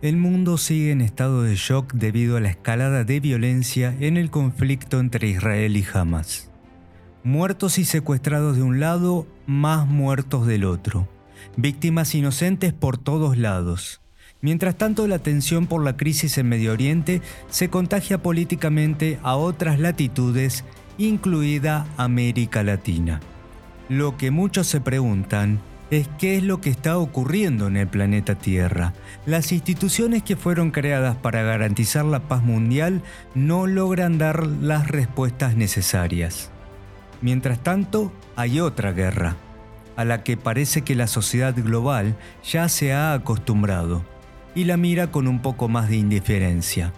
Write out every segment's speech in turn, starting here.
El mundo sigue en estado de shock debido a la escalada de violencia en el conflicto entre Israel y Hamas. Muertos y secuestrados de un lado, más muertos del otro. Víctimas inocentes por todos lados. Mientras tanto, la tensión por la crisis en Medio Oriente se contagia políticamente a otras latitudes, incluida América Latina. Lo que muchos se preguntan es qué es lo que está ocurriendo en el planeta Tierra. Las instituciones que fueron creadas para garantizar la paz mundial no logran dar las respuestas necesarias. Mientras tanto, hay otra guerra, a la que parece que la sociedad global ya se ha acostumbrado y la mira con un poco más de indiferencia.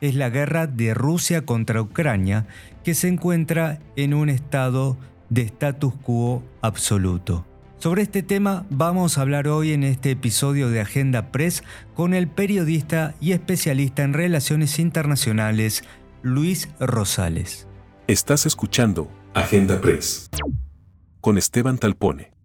Es la guerra de Rusia contra Ucrania que se encuentra en un estado de status quo absoluto. Sobre este tema vamos a hablar hoy en este episodio de Agenda Press con el periodista y especialista en relaciones internacionales Luis Rosales. Estás escuchando Agenda Press con Esteban Talpone.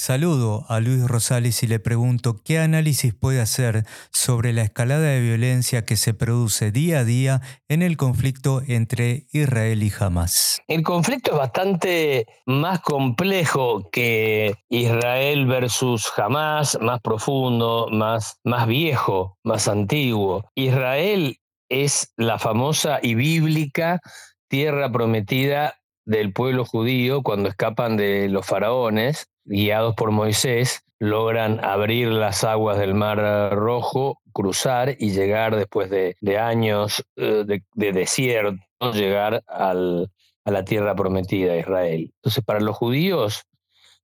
Saludo a Luis Rosales y le pregunto qué análisis puede hacer sobre la escalada de violencia que se produce día a día en el conflicto entre Israel y Hamas. El conflicto es bastante más complejo que Israel versus Hamas, más profundo, más, más viejo, más antiguo. Israel es la famosa y bíblica tierra prometida del pueblo judío cuando escapan de los faraones guiados por Moisés, logran abrir las aguas del Mar Rojo, cruzar y llegar después de, años eh, de, desierto, llegar a la tierra prometida, Israel. Entonces, para los judíos,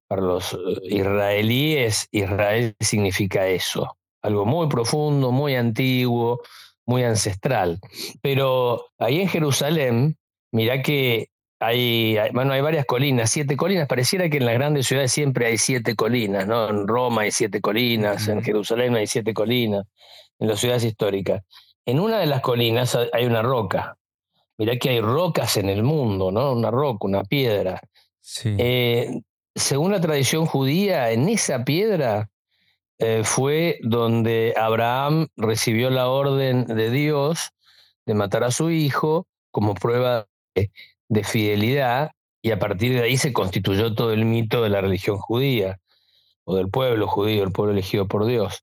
para los eh, israelíes, Israel significa eso, algo muy profundo, muy antiguo, muy ancestral. Pero ahí en Jerusalén, mira que hay, bueno, hay varias colinas, siete colinas. Pareciera que en las grandes ciudades siempre hay siete colinas, ¿no? En Roma hay siete colinas, en Jerusalén hay siete colinas, en las ciudades históricas. En una de las colinas hay una roca. Mirá que hay rocas en el mundo, ¿no? Una roca, una piedra. Eh, según la tradición judía, en esa piedra eh, fue donde Abraham recibió la orden de Dios de matar a su hijo como prueba de de fidelidad y a partir de ahí se constituyó todo el mito de la religión judía o del pueblo judío, el pueblo elegido por Dios.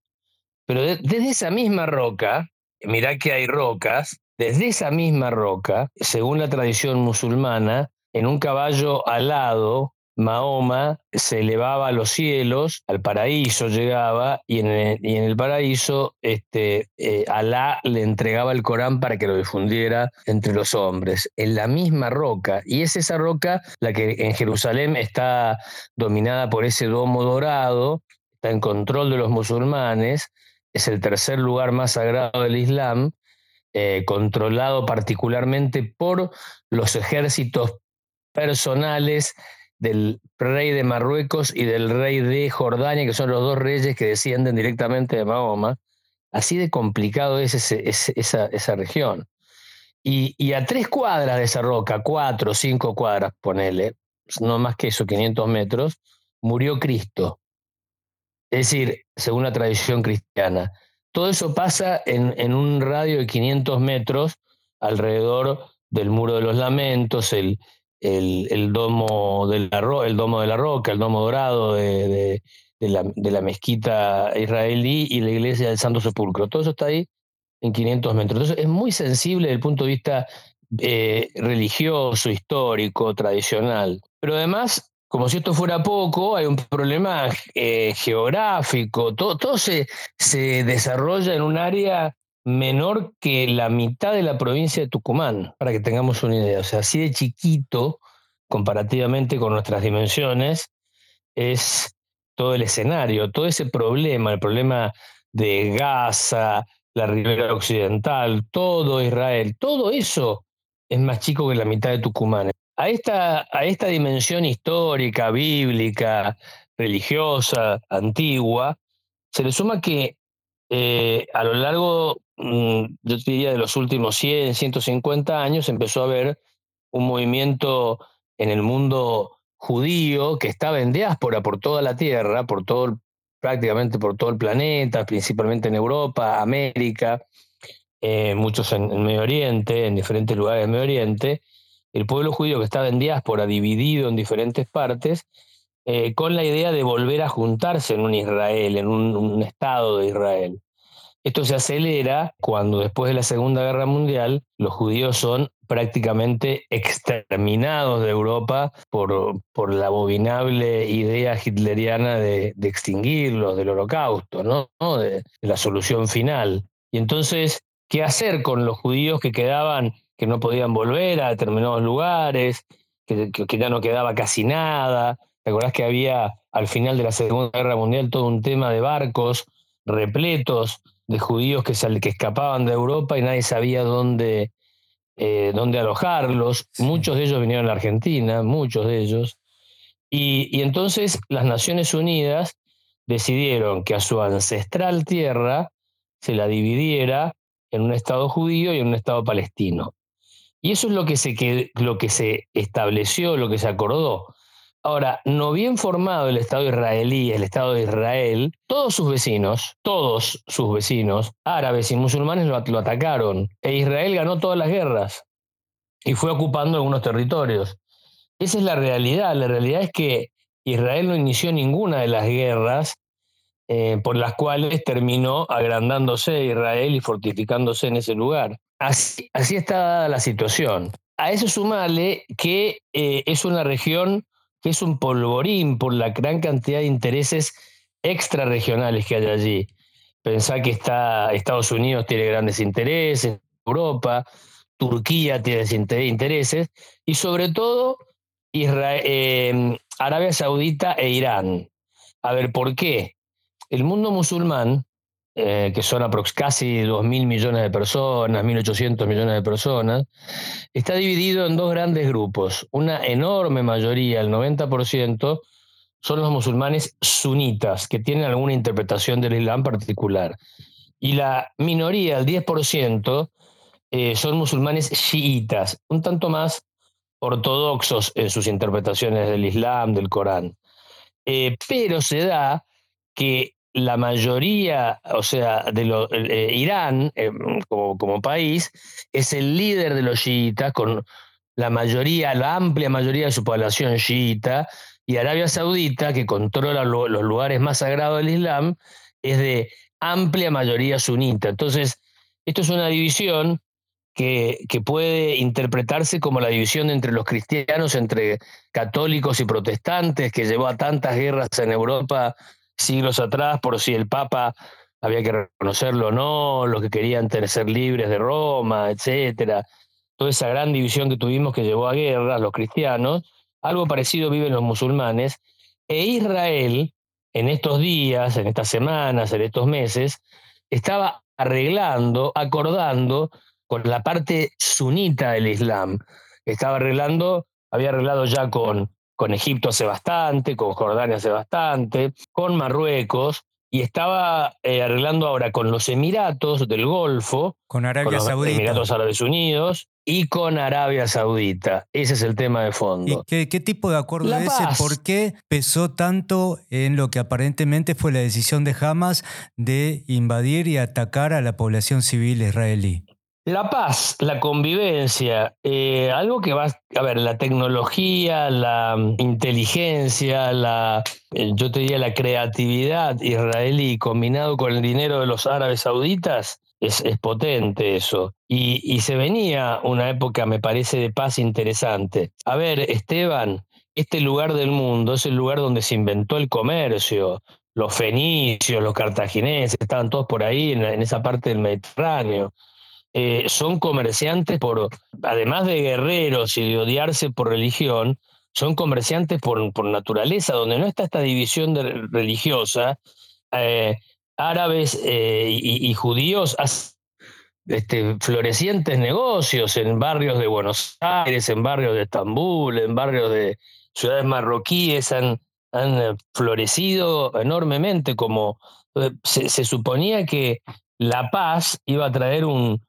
Pero desde esa misma roca, mirá que hay rocas, desde esa misma roca, según la tradición musulmana, en un caballo alado Mahoma se elevaba a los cielos, al paraíso llegaba, y en el, paraíso este, eh, Alá le entregaba el Corán para que lo difundiera entre los hombres, en la misma roca. Y es esa roca la que en Jerusalén está dominada por ese domo dorado, está en control de los musulmanes, es el tercer lugar más sagrado del Islam, eh, controlado particularmente por los ejércitos personales del rey de Marruecos y del rey de Jordania, que son los dos reyes que descienden directamente de Mahoma. Así de complicado es esa, esa, región. Y, a tres cuadras de esa roca, cuatro, cinco cuadras, ponele, no más que eso, 500 metros, murió Cristo. Es decir, según la tradición cristiana. Todo eso pasa en, en un radio de 500 metros alrededor del Muro de los Lamentos, el, el, domo de la, el domo de la roca, el domo dorado de, la, mezquita israelí y la iglesia del Santo Sepulcro. Todo eso está ahí en 500 metros. Entonces es muy sensible desde el punto de vista eh, religioso, histórico, tradicional. Pero además, como si esto fuera poco, hay un problema eh, geográfico. Todo, todo se, se desarrolla en un área menor que la mitad de la provincia de Tucumán, para que tengamos una idea. O sea, así de chiquito, comparativamente con nuestras dimensiones, es todo el escenario, todo ese problema, el problema de Gaza, la ribera occidental, todo Israel, todo eso es más chico que la mitad de Tucumán. A esta, a esta dimensión histórica, bíblica, religiosa, antigua, se le suma que eh, a lo largo Mm, yo diría de los últimos 100, 150 años, empezó a haber un movimiento en el mundo judío que estaba en diáspora por toda la tierra, por todo prácticamente por todo el planeta, principalmente en Europa, América, eh, muchos en, en, Medio Oriente, en diferentes lugares del Medio Oriente, el pueblo judío que estaba en diáspora, dividido en diferentes partes, eh, con la idea de volver a juntarse en un Israel, en un, Estado de Israel. Esto se acelera cuando después de la Segunda Guerra Mundial los judíos son prácticamente exterminados de Europa por, por la abominable idea hitleriana de, extinguirlos, del holocausto, ¿no? De, la solución final. Y entonces, ¿qué hacer con los judíos que quedaban, que no podían volver a determinados lugares, que ya no quedaba casi nada? ¿Te acordás que había al final de la Segunda Guerra Mundial todo un tema de barcos repletos de judíos que, que escapaban de Europa y nadie sabía dónde, eh, dónde alojarlos? Muchos de ellos vinieron a la Argentina, muchos de ellos. Y, y entonces las Naciones Unidas decidieron que a su ancestral tierra se la dividiera en un Estado judío y en un Estado palestino. Y eso es lo que se, lo que se estableció, lo que se acordó. Ahora, no bien formado el Estado israelí, el Estado de Israel, todos sus vecinos, todos sus vecinos, árabes y musulmanes, lo, atacaron. E Israel ganó todas las guerras y fue ocupando algunos territorios. Esa es la realidad. La realidad es que Israel no inició ninguna de las guerras eh, por las cuales terminó agrandándose Israel y fortificándose en ese lugar. Así, así está la situación. A eso sumale que eh, es una región que es un polvorín por la gran cantidad de intereses extrarregionales que hay allí. Pensá que Estados Unidos tiene grandes intereses, Europa, Turquía tiene intereses, y sobre todo em, Arabia Saudita e Irán. A ver, ¿por qué? El mundo musulmán, eh, que son casi 2.000 millones de personas, 1.800 millones de personas, está dividido en dos grandes grupos. Una enorme mayoría, el 90%, son los musulmanes sunitas, que tienen alguna interpretación del Islam particular. Y la minoría, el 10%, eh, son musulmanes chiitas, un tanto más ortodoxos en sus interpretaciones del Islam, del Corán. Eh, pero se da que la mayoría, o sea, de lo, eh, Irán eh, como, país es el líder de los chiitas con la mayoría, la amplia mayoría de su población chiita, y Arabia Saudita, que controla los lugares más sagrados del Islam, es de amplia mayoría sunita. Entonces, esto es una división que, que, puede interpretarse como la división entre los cristianos, entre católicos y protestantes, que llevó a tantas guerras en Europa siglos atrás por si el Papa había que reconocerlo o no, los que querían ser libres de Roma, etcétera. Toda esa gran división que tuvimos que llevó a guerras los cristianos, algo parecido viven los musulmanes, e Israel en estos días, en estas semanas, en estos meses, estaba arreglando, acordando con la parte sunita del Islam. Estaba arreglando, había arreglado ya con con Egipto hace bastante, con Jordania hace bastante, con Marruecos, y estaba eh, arreglando ahora con los Emiratos del Golfo, con Arabia los Saudita. Emiratos Árabes Unidos y con Arabia Saudita. Ese es el tema de fondo. ¿Y qué, tipo de acuerdo es ese? ¿Por qué pesó tanto en lo que aparentemente fue la decisión de Hamas de invadir y atacar a la población civil israelí? La paz, la convivencia, eh, algo que va, a ver, la tecnología, la inteligencia, la, eh, yo te diría la creatividad israelí combinado con el dinero de los árabes sauditas, es, potente eso. Y, y se venía una época, me parece, de paz interesante. A ver, Esteban, este lugar del mundo es el lugar donde se inventó el comercio. Los fenicios, los cartagineses, estaban todos por ahí en esa parte del Mediterráneo. Eh, son comerciantes por, además de guerreros y de odiarse por religión, son comerciantes por, por naturaleza, donde no está esta división religiosa, eh, árabes eh, y, judíos hacen este, florecientes negocios en barrios de Buenos Aires, en barrios de Estambul, en barrios de ciudades marroquíes, han, han florecido enormemente como se suponía que la paz iba a traer un,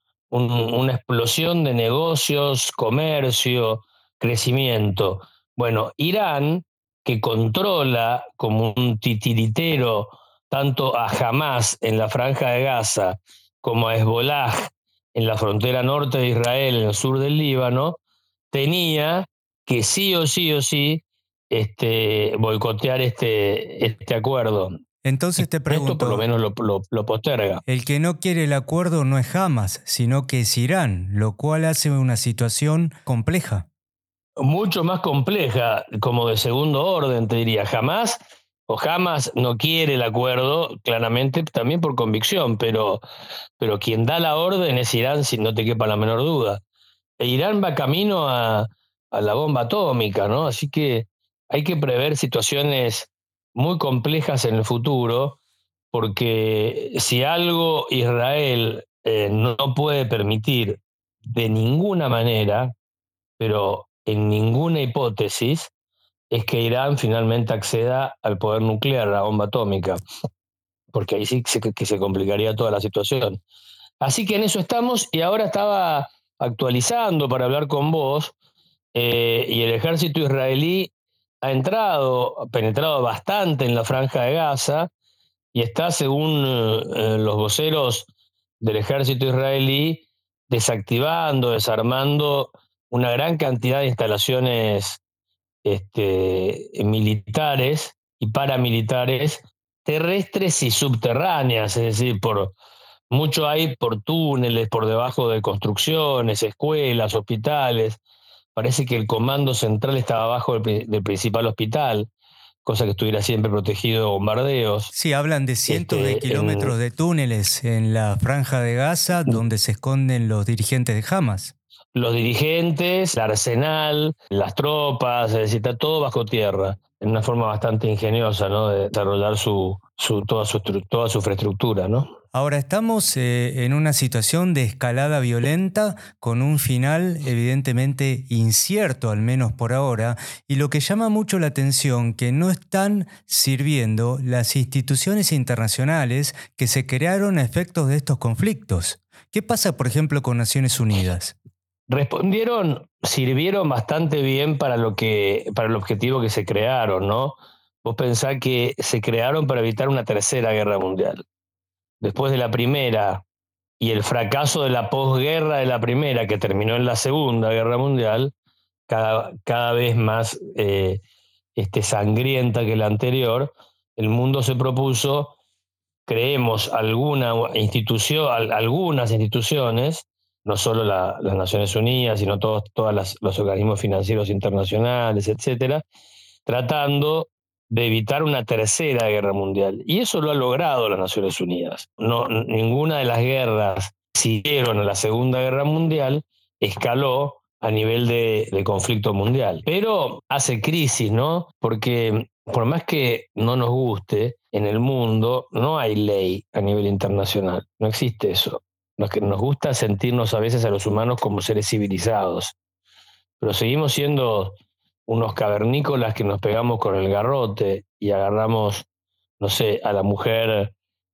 una explosión de negocios, comercio, crecimiento. Bueno, Irán, que controla como un titiritero tanto a Hamas en la franja de Gaza como a Hezbollah en la frontera norte de Israel, en el sur del Líbano, tenía que sí o sí o sí este, boicotear este, este acuerdo. Entonces te pregunto. Esto por lo menos lo, posterga. El que no quiere el acuerdo no es Hamas, sino que es Irán, lo cual hace una situación compleja. Mucho más compleja, como de segundo orden, te diría. Jamás o Hamas no quiere el acuerdo, claramente también por convicción, pero, pero quien da la orden es Irán, si no te quepa la menor duda. E Irán va camino a, a la bomba atómica, ¿no? Así que hay que prever situaciones muy complejas en el futuro, porque si algo Israel eh, no puede permitir de ninguna manera, pero en ninguna hipótesis, es que Irán finalmente acceda al poder nuclear, a la bomba atómica, porque ahí sí que se complicaría toda la situación. Así que en eso estamos y ahora estaba actualizando para hablar con vos eh, y el ejército israelí ha entrado, ha penetrado bastante en la franja de Gaza y está, según eh, los voceros del ejército israelí, desactivando, desarmando una gran cantidad de instalaciones este, militares y paramilitares terrestres y subterráneas, es decir, por mucho hay por túneles, por debajo de construcciones, escuelas, hospitales. Parece que el comando central estaba abajo del, principal hospital, cosa que estuviera siempre protegido de bombardeos. Sí, hablan de cientos de este, kilómetros de túneles en la franja de Gaza donde se esconden los dirigentes de Hamas los dirigentes, el arsenal, las tropas, es decir, está todo bajo tierra, en una forma bastante ingeniosa, ¿no? De desarrollar su, toda, su, toda su infraestructura, ¿no? Ahora estamos eh, en una situación de escalada violenta con un final evidentemente incierto, al menos por ahora, y lo que llama mucho la atención que no están sirviendo las instituciones internacionales que se crearon a efectos de estos conflictos. ¿Qué pasa, por ejemplo, con Naciones Unidas? Respondieron, sirvieron bastante bien para lo que, para el objetivo que se crearon, ¿no? Vos pensás que se crearon para evitar una tercera guerra mundial. Después de la primera y el fracaso de la posguerra de la primera, que terminó en la segunda guerra mundial, cada, cada vez más eh, este, sangrienta que la anterior, el mundo se propuso, creemos alguna institución, algunas instituciones no solo las Naciones Unidas, sino todos los organismos financieros internacionales, etcétera, tratando de evitar una tercera guerra mundial. Y eso lo ha logrado las Naciones Unidas. No, ninguna de las guerras siguieron a la Segunda Guerra Mundial escaló a nivel de, de, conflicto mundial. Pero hace crisis, ¿no? Porque por más que no nos guste, en el mundo no hay ley a nivel internacional. No existe eso. Nos, nos gusta sentirnos a veces a los humanos como seres civilizados, pero seguimos siendo unos cavernícolas que nos pegamos con el garrote y agarramos, no sé, a la mujer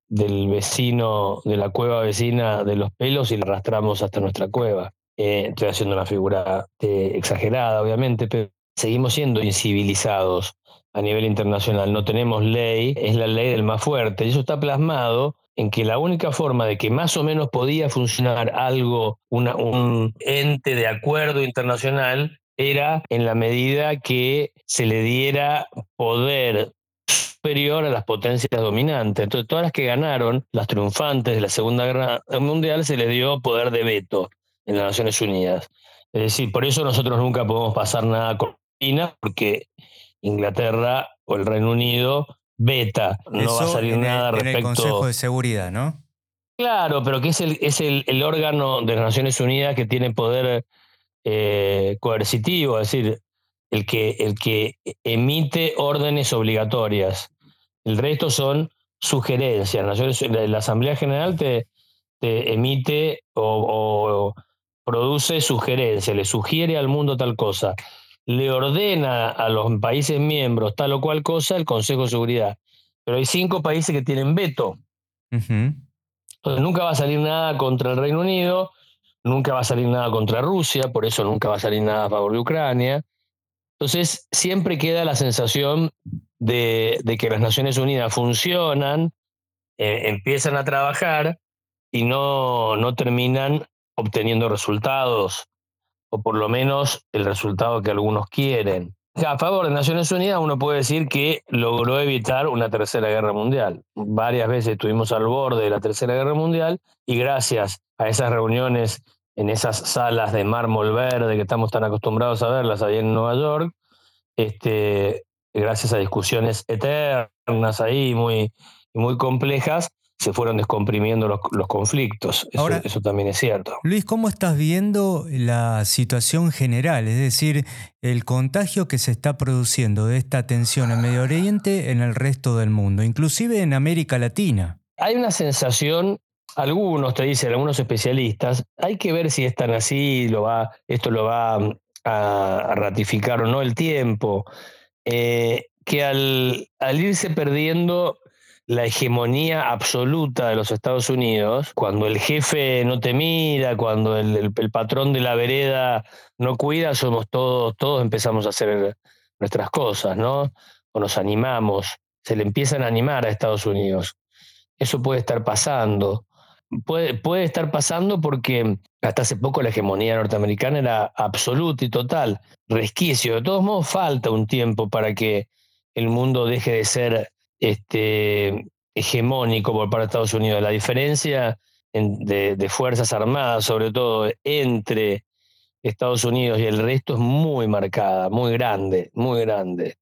del vecino, de la cueva vecina de los pelos y la arrastramos hasta nuestra cueva. Eh, estoy haciendo una figura eh, exagerada, obviamente, pero seguimos siendo incivilizados a nivel internacional. No tenemos ley, es la ley del más fuerte. Y eso está plasmado en que la única forma de que más o menos podía funcionar algo, un ente de acuerdo internacional, era en la medida que se le diera poder superior a las potencias dominantes. Entonces, todas las que ganaron, las triunfantes de la Segunda Guerra Mundial, se les dio poder de veto en las Naciones Unidas. Es decir, por eso nosotros nunca podemos pasar nada con China, porque Inglaterra o el Reino Unido beta, no va a salir nada respecto. En el Consejo de Seguridad, ¿no? Claro, pero que es el, es el, órgano de las Naciones Unidas que tiene poder eh, coercitivo, es decir, el que, el que emite órdenes obligatorias. El resto son sugerencias. Naciones, la, Asamblea General te, emite o, o, produce sugerencias, le sugiere al mundo tal cosa le ordena a los países miembros tal o cual cosa el Consejo de Seguridad. Pero hay cinco países que tienen veto. Entonces nunca va a salir nada contra el Reino Unido, nunca va a salir nada contra Rusia, por eso nunca va a salir nada a favor de Ucrania. Entonces siempre queda la sensación de, de que las Naciones Unidas funcionan eh, empiezan a trabajar y no, no terminan obteniendo resultados, o por lo menos el resultado que algunos quieren. A favor de Naciones Unidas uno puede decir que logró evitar una tercera guerra mundial. Varias veces estuvimos al borde de la tercera guerra mundial y gracias a esas reuniones en esas salas de mármol verde que estamos tan acostumbrados a verlas ahí en Nueva York, este, gracias a discusiones eternas ahí muy, muy complejas, se fueron descomprimiendo los, conflictos. Eso, eso, también es cierto. Luis, ¿cómo estás viendo la situación general? Es decir, el contagio que se está produciendo de esta tensión en Medio Oriente en el resto del mundo, inclusive en América Latina. Hay una sensación, algunos te dicen, algunos especialistas, hay que ver si es tan así, lo va, esto lo va a, ratificar o no el tiempo, eh, que al, al irse perdiendo la hegemonía absoluta de los Estados Unidos, cuando el jefe no te mira, cuando el, patrón de la vereda no cuida, somos todos, todos empezamos a hacer nuestras cosas, ¿no? O nos animamos, se le empiezan a animar a Estados Unidos. Eso puede estar pasando. Puede, puede estar pasando porque hasta hace poco la hegemonía norteamericana era absoluta y total, resquicio. De todos modos, falta un tiempo para que el mundo deje de ser este, hegemónico por parte de Estados Unidos. La diferencia de, Fuerzas Armadas, sobre todo entre Estados Unidos y el resto, es muy marcada, muy grande, muy grande,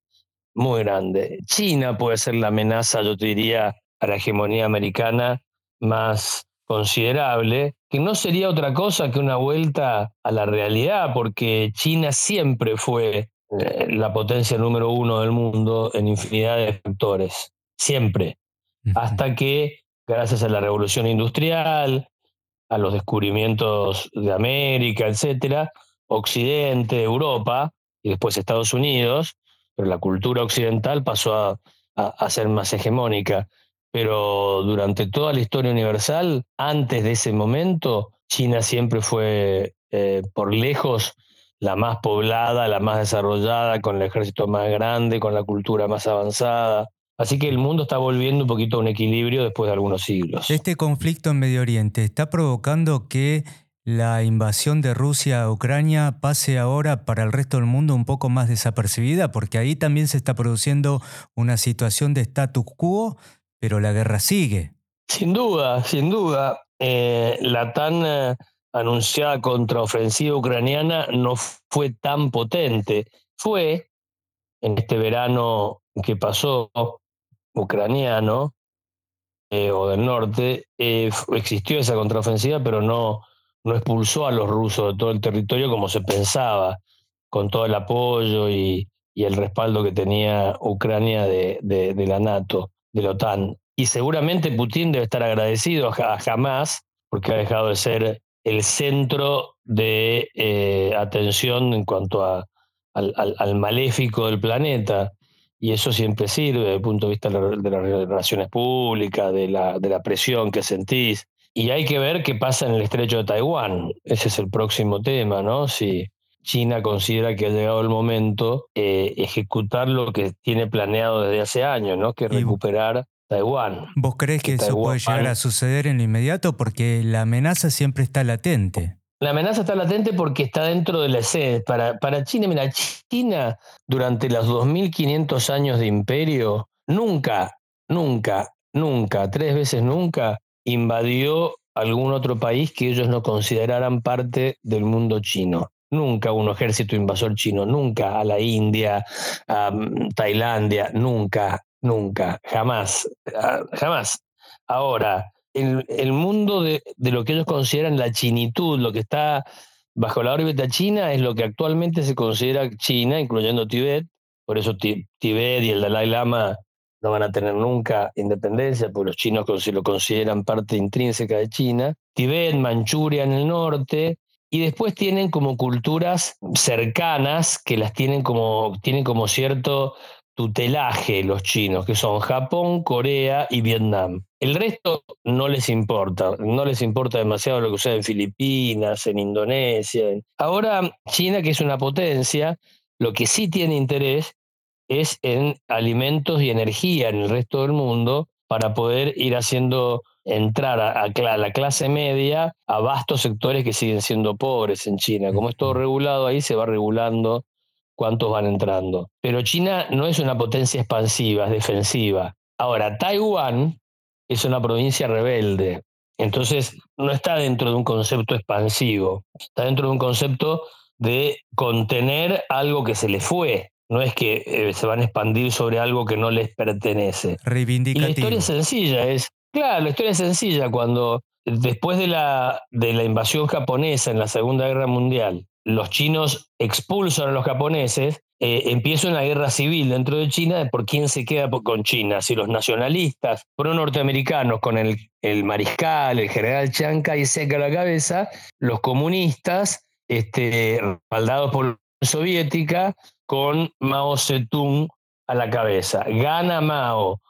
muy grande. China puede ser la amenaza, yo te diría, a la hegemonía americana más considerable, que no sería otra cosa que una vuelta a la realidad, porque China siempre fue la potencia número uno del mundo en infinidad de factores, siempre, hasta que gracias a la revolución industrial, a los descubrimientos de América, etcétera, Occidente, Europa y después Estados Unidos, pero la cultura occidental pasó a, a ser más hegemónica. Pero durante toda la historia universal, antes de ese momento, China siempre fue eh, por lejos la más poblada, la más desarrollada, con el ejército más grande, con la cultura más avanzada. Así que el mundo está volviendo un poquito a un equilibrio después de algunos siglos. Este conflicto en Medio Oriente está provocando que la invasión de Rusia a Ucrania pase ahora para el resto del mundo un poco más desapercibida, porque ahí también se está produciendo una situación de status quo, pero la guerra sigue. Sin duda, sin duda. Eh, la tan eh, anunciada contraofensiva ucraniana no fue tan potente. Fue en este verano que pasó ucraniano eh, o del norte, eh, existió esa contraofensiva, pero no, no expulsó a los rusos de todo el territorio como se pensaba, con todo el apoyo y, el respaldo que tenía Ucrania de, de, la NATO, de la OTAN. Y seguramente Putin debe estar agradecido a Hamas porque ha dejado de ser el centro de eh, atención en cuanto a, al, maléfico del planeta. Y eso siempre sirve desde el punto de vista de, las relaciones públicas, de la, de la presión que sentís. Y hay que ver qué pasa en el estrecho de Taiwán. Ese es el próximo tema, ¿no? Si China considera que ha llegado el momento eh, ejecutar lo que tiene planeado desde hace años, ¿no? Que recuperar Taiwán. ¿Vos crees que, eso puede llegar a suceder en lo inmediato? Porque la amenaza siempre está latente. La amenaza está latente porque está dentro de la sede. Para, para China, mira, China durante los 2500 años de imperio nunca, nunca, nunca, tres veces nunca invadió algún otro país que ellos no consideraran parte del mundo chino. Nunca un ejército invasor chino, nunca a la India, a mm, Tailandia, nunca nunca, jamás, ah, jamás. Ahora, el, el mundo de, de, lo que ellos consideran la chinitud, lo que está bajo la órbita china, es lo que actualmente se considera China, incluyendo Tibet. Por eso Tibet y el Dalai Lama no van a tener nunca independencia, porque los chinos lo consideran parte intrínseca de China. Tibet, Manchuria en el norte, y después tienen como culturas cercanas que las tienen como, tienen como cierto tutelaje los chinos, que son Japón, Corea y Vietnam. El resto no les importa, no les importa demasiado lo que sucede en Filipinas, en Indonesia. Ahora, China, que es una potencia, lo que sí tiene interés es en alimentos y energía en el resto del mundo, para poder ir haciendo entrar a, la clase media a vastos sectores que siguen siendo pobres en China. Como es todo regulado ahí, se va regulando cuántos van entrando. Pero China no es una potencia expansiva, es defensiva. Ahora, Taiwán es una provincia rebelde. Entonces, no está dentro de un concepto expansivo, está dentro de un concepto de contener algo que se le fue. No es que eh, se van a expandir sobre algo que no les pertenece. Reivindicativo. Y la historia es sencilla, es, claro, la historia es sencilla. Cuando después de la, de la invasión japonesa en la Segunda Guerra Mundial, los chinos expulsan a los japoneses, eh, empieza una guerra civil dentro de China por quién se queda con China, si los nacionalistas pro-norteamericanos con el, el, mariscal, el general Chiang Kai-shek a la cabeza, los comunistas, este, respaldados por la Unión Soviética, con Mao Zedong a la cabeza. Gana Mao,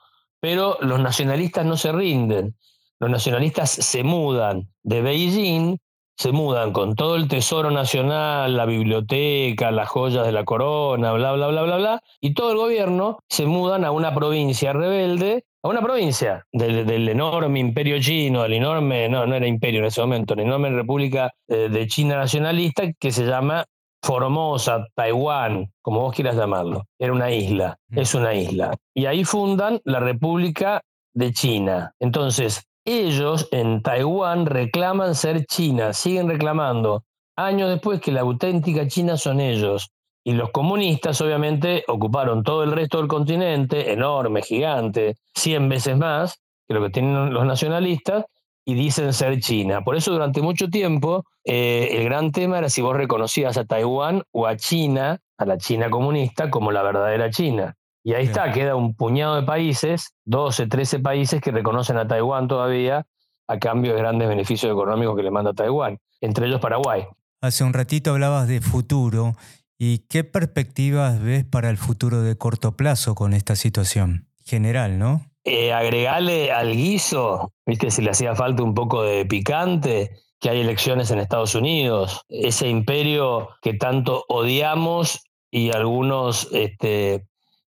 pero los nacionalistas no se rinden. Los nacionalistas se mudan de Beijing, se mudan con todo el tesoro nacional, la biblioteca, las joyas de la corona, bla, bla, bla, bla, bla, y todo el gobierno se mudan a una provincia rebelde, a una provincia del, enorme imperio chino, del enorme, no, no era imperio en ese momento, la enorme república eh, de China nacionalista que se llama Formosa, Taiwán, como vos quieras llamarlo. Era una isla, mm. es una isla. Y ahí fundan la República de China. Entonces, ellos en Taiwán reclaman ser China, siguen reclamando años después que la auténtica China son ellos. Y los comunistas obviamente ocuparon todo el resto del continente, enorme, gigante, 100 veces más que lo que tienen los nacionalistas, y dicen ser China. Por eso durante mucho tiempo eh, el gran tema era si vos reconocías a Taiwán o a China, a la China comunista, como la verdadera China. Y ahí está, queda un puñado de países, 12, 13 países que reconocen a Taiwán todavía a cambio de grandes beneficios económicos que le manda Taiwán, entre ellos Paraguay. Hace un ratito hablabas de futuro. ¿Y qué perspectivas ves para el futuro de corto plazo con esta situación? General, ¿no? eh, agregarle al guiso, viste, si le hacía falta un poco de picante, que hay elecciones en Estados Unidos, ese imperio que tanto odiamos y algunos este,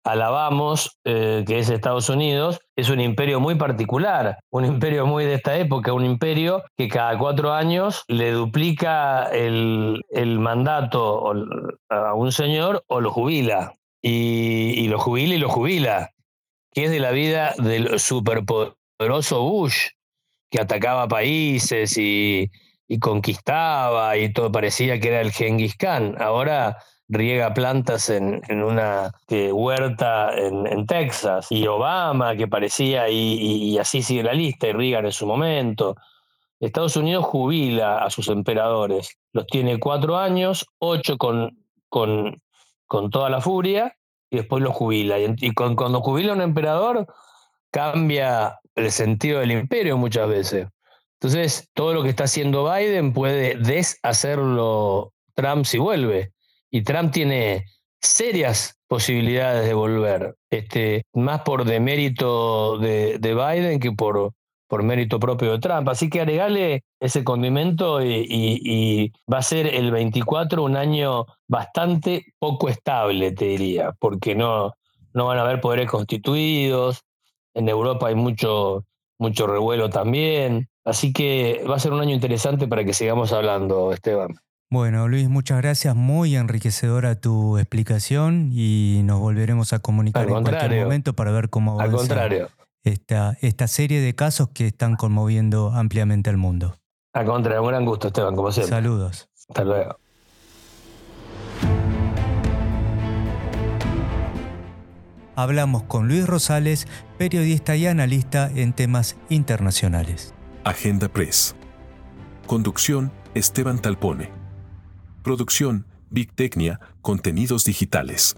alabamos, eh, que es Estados Unidos, es un imperio muy particular, un imperio muy de esta época, un imperio que cada cuatro años le duplica el, mandato a un señor o lo jubila. Y, y lo jubila y lo jubila que es de la vida del superpoderoso Bush, que atacaba países y, conquistaba y todo parecía que era el Genghis Khan. Ahora riega plantas en, una huerta en, Texas, y Obama, que parecía, y, así sigue la lista, y Reagan en su momento. Estados Unidos jubila a sus emperadores, los tiene cuatro años, ocho con, con, con toda la furia, y después lo jubila. Y, cuando jubila un emperador, cambia el sentido del imperio muchas veces. Entonces, todo lo que está haciendo Biden puede deshacerlo Trump si vuelve. Y Trump tiene serias posibilidades de volver, este, más por demérito de, de Biden que por, por mérito propio de Trump. Así que agregale ese condimento y, va a ser el 24 un año bastante poco estable, te diría, porque no, no van a haber poderes constituidos, en Europa hay mucho, mucho revuelo también, así que va a ser un año interesante para que sigamos hablando, Esteban. Bueno, Luis, muchas gracias. Muy enriquecedora tu explicación y nos volveremos a comunicar en cualquier momento para ver cómo Al contrario esta, esta serie de casos que están conmoviendo ampliamente al mundo. A contra, un gran gusto, Esteban, como siempre. Saludos. Hasta luego. Hablamos con Luis Rosales, periodista y analista en temas internacionales. Agenda Press. Conducción, Esteban Talpone. Producción, Big Tecnia, Contenidos Digitales.